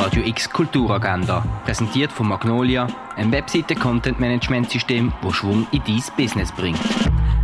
Radio X Kulturagenda, präsentiert von Magnolia, ein Webseite-Content-Management-System, das Schwung in dein Business bringt.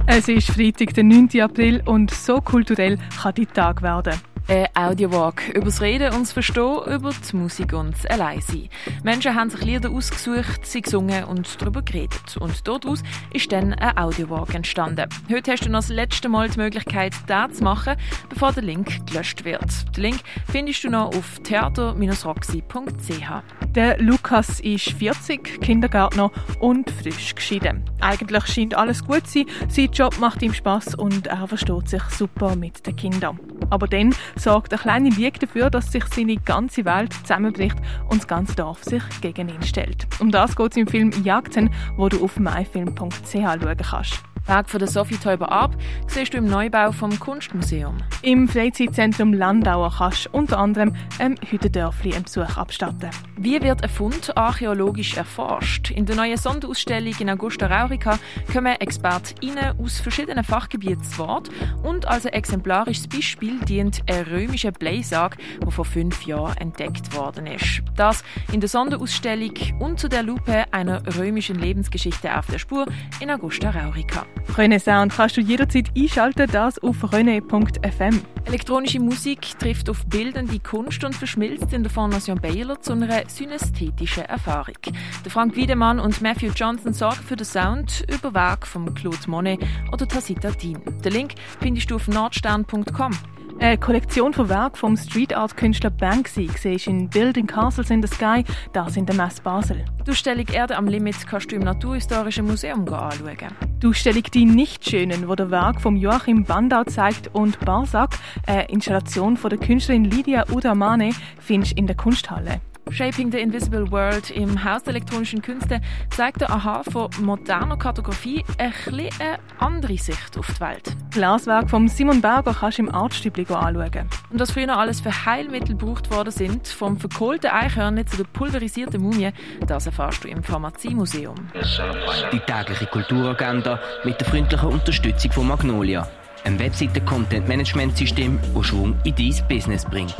Es ist Freitag, der 9. April und so kulturell kann die Tag werden. Ein Audiowalk über das Reden und das Verstehen, über die Musik und das Alleinsein. Menschen haben sich Lieder ausgesucht, sie gesungen und darüber geredet. Und daraus ist dann ein Audiowalk entstanden. Heute hast du noch das letzte Mal die Möglichkeit, das zu machen, bevor der Link gelöscht wird. Den Link findest du noch auf theater-roxy.ch. Der Lukas ist 40, Kindergärtner und frisch geschieden. Eigentlich scheint alles gut zu sein, sein Job macht ihm Spaß und er versteht sich super mit den Kindern. Aber dann sorgt eine kleine Lüge dafür, dass sich seine ganze Welt zusammenbricht und das ganze Dorf sich gegen ihn stellt. Um das geht es im Film Jagden, wo du auf myfilm.ch schauen kannst. Weg von der Sophie Teuber ab siehst du im Neubau vom Kunstmuseum. Im Freizeitzentrum Landauer kannst du unter anderem ein Hüttendörfli einen Besuch abstatten. Wie wird ein Fund archäologisch erforscht? In der neuen Sonderausstellung in Augusta Raurica kommen ExpertInnen aus verschiedenen Fachgebieten zu Wort und als ein exemplarisches Beispiel dient ein römischer Bleisag, der vor fünf Jahren entdeckt worden ist. Das in der Sonderausstellung unter der Lupe einer römischen Lebensgeschichte auf der Spur in Augusta Raurica. Renaissance kannst du jederzeit einschalten, das auf rené.fm. Elektronische Musik trifft auf bildende Kunst und verschmilzt in der Fondation Baylor zu einer synästhetischen Erfahrung. Der Frank Wiedemann und Matthew Johnson sorgen für den Sound über Werk von Claude Monet oder Tacita Dean. Den Link findest du auf nordstern.com. Eine Kollektion von Werken vom Street Art Künstler Banksy siehst in Building Castles in the Sky, das in der Messe Basel. Die Ausstellung Erde am Limit kannst du im Naturhistorischen Museum anschauen. Die Ausstellung Die Nichtschönen, wo der Werk von Joachim Bandau zeigt und Barsack, eine Installation von der Künstlerin Lydia Udamane, findest du in der Kunsthalle. Shaping the Invisible World im Haus der elektronischen Künste zeigt der Aha von moderner Kartografie ein eine andere Sicht auf die Welt. Glaswerk von Simon Berger kannst du im Artstübli anschauen. Und was früher alles für Heilmittel gebraucht worden sind, vom verkohlten Eichhörnchen zu der pulverisierten Mumie, das erfährst du im Pharmaziemuseum. Die tägliche Kulturagenda mit der freundlichen Unterstützung von Magnolia, ein Webseite-Content-Management-System, das Schwung in dein Business bringt.